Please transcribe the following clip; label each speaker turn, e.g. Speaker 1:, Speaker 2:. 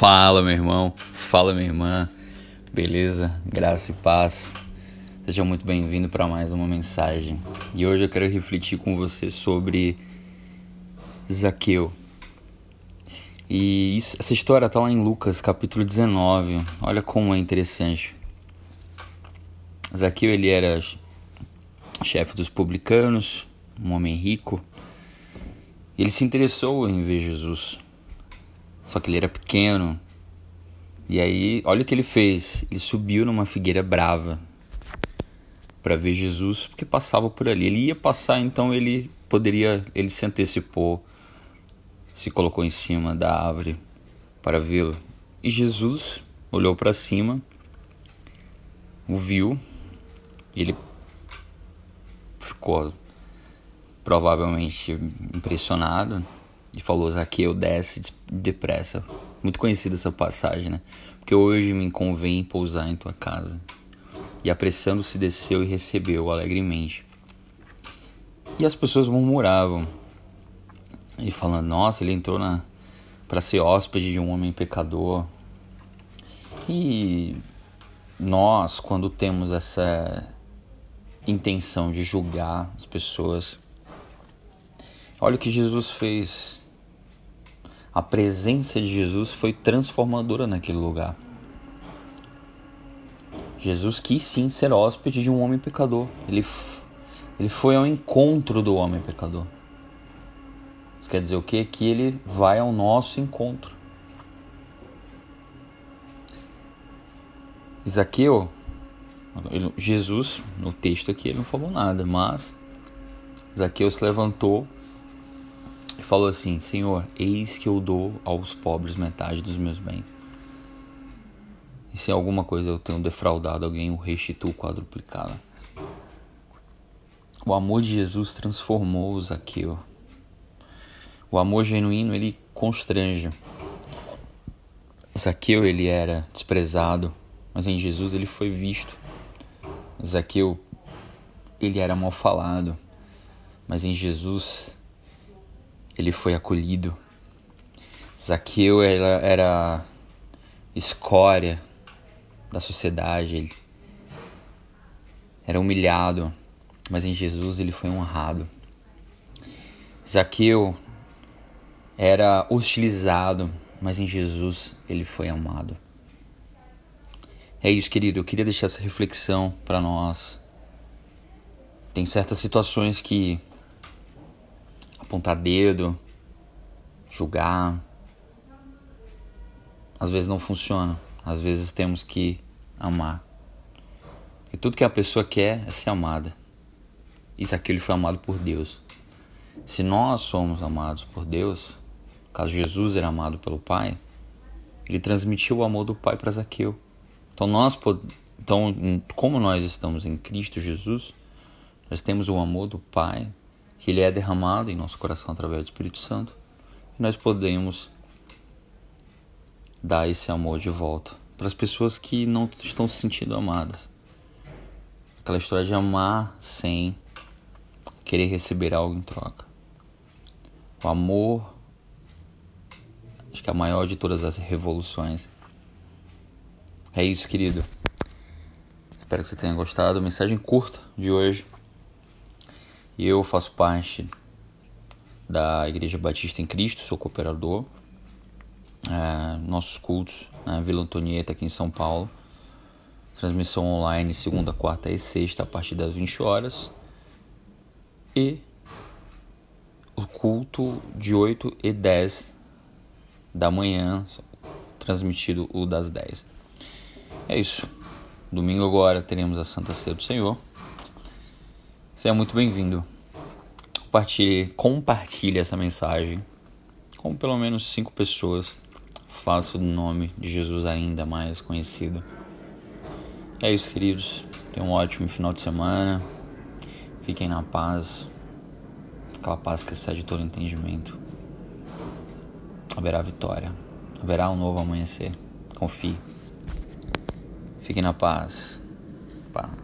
Speaker 1: Fala, meu irmão. Fala, minha irmã. Beleza? Graça e paz. Seja muito bem-vindo para mais uma mensagem. E hoje eu quero refletir com você sobre Zaqueu. E isso, essa história está lá em Lucas, capítulo 19. Olha como é interessante. Zaqueu ele era chefe dos publicanos, um homem rico. Ele se interessou em ver Jesus. Só que ele era pequeno. E aí, olha o que ele fez. Ele subiu numa figueira brava para ver Jesus, porque passava por ali. Ele ia passar, então ele poderia, ele se antecipou, se colocou em cima da árvore para vê-lo. E Jesus olhou para cima, o viu, ele ficou provavelmente impressionado e falou: Zaqueu, desce depressa. Muito conhecida essa passagem, né? Porque hoje me convém pousar em tua casa. E apressando-se desceu e recebeu alegremente. E as pessoas murmuravam, e falando: Nossa, ele entrou na para ser hóspede de um homem pecador. E nós, quando temos essa intenção de julgar as pessoas, olha o que Jesus fez a presença de Jesus foi transformadora naquele lugar. Jesus quis sim ser hóspede de um homem pecador. Ele, ele foi ao encontro do homem pecador. Isso quer dizer o quê? Que ele vai ao nosso encontro. Isaqueu, Jesus, no texto aqui, ele não falou nada, mas Zaqueu se levantou falou assim: Senhor, eis que eu dou aos pobres metade dos meus bens. E se alguma coisa eu tenho defraudado alguém, eu restituo quadruplicado. O amor de Jesus transformou o Zaqueu. O amor genuíno ele constrange. Zaqueu ele era desprezado, mas em Jesus ele foi visto. Zaqueu ele era mal falado, mas em Jesus ele foi acolhido. Zaqueu era, era escória da sociedade, ele era humilhado, mas em Jesus ele foi honrado. Zaqueu era hostilizado, mas em Jesus ele foi amado. É isso, querido. Eu queria deixar essa reflexão para nós. Tem certas situações que apontar dedo, julgar. Às vezes não funciona. Às vezes temos que amar. E tudo que a pessoa quer é ser amada. Isso ele foi amado por Deus. Se nós somos amados por Deus, caso Jesus era amado pelo Pai, ele transmitiu o amor do Pai para Zaqueu. Então nós então como nós estamos em Cristo Jesus, nós temos o amor do Pai que ele é derramado em nosso coração através do Espírito Santo, e nós podemos dar esse amor de volta para as pessoas que não estão se sentindo amadas. Aquela história de amar sem querer receber algo em troca. O amor, acho que é a maior de todas as revoluções. É isso, querido. Espero que você tenha gostado. Mensagem curta de hoje. Eu faço parte da Igreja Batista em Cristo, sou cooperador. É, nossos cultos na Vila Antonieta, aqui em São Paulo. Transmissão online segunda, quarta e sexta a partir das 20 horas. E o culto de 8 e 10 da manhã, transmitido o das 10. É isso. Domingo agora teremos a Santa Ceia do Senhor. Seja muito bem-vindo. Compartilhe, compartilhe essa mensagem com pelo menos cinco pessoas. Faça o nome de Jesus ainda mais conhecido. É isso, queridos. Tenham um ótimo final de semana. Fiquem na paz. Aquela paz que excede todo entendimento. Haverá vitória. Haverá um novo amanhecer. Confie. Fiquem na paz. Paz.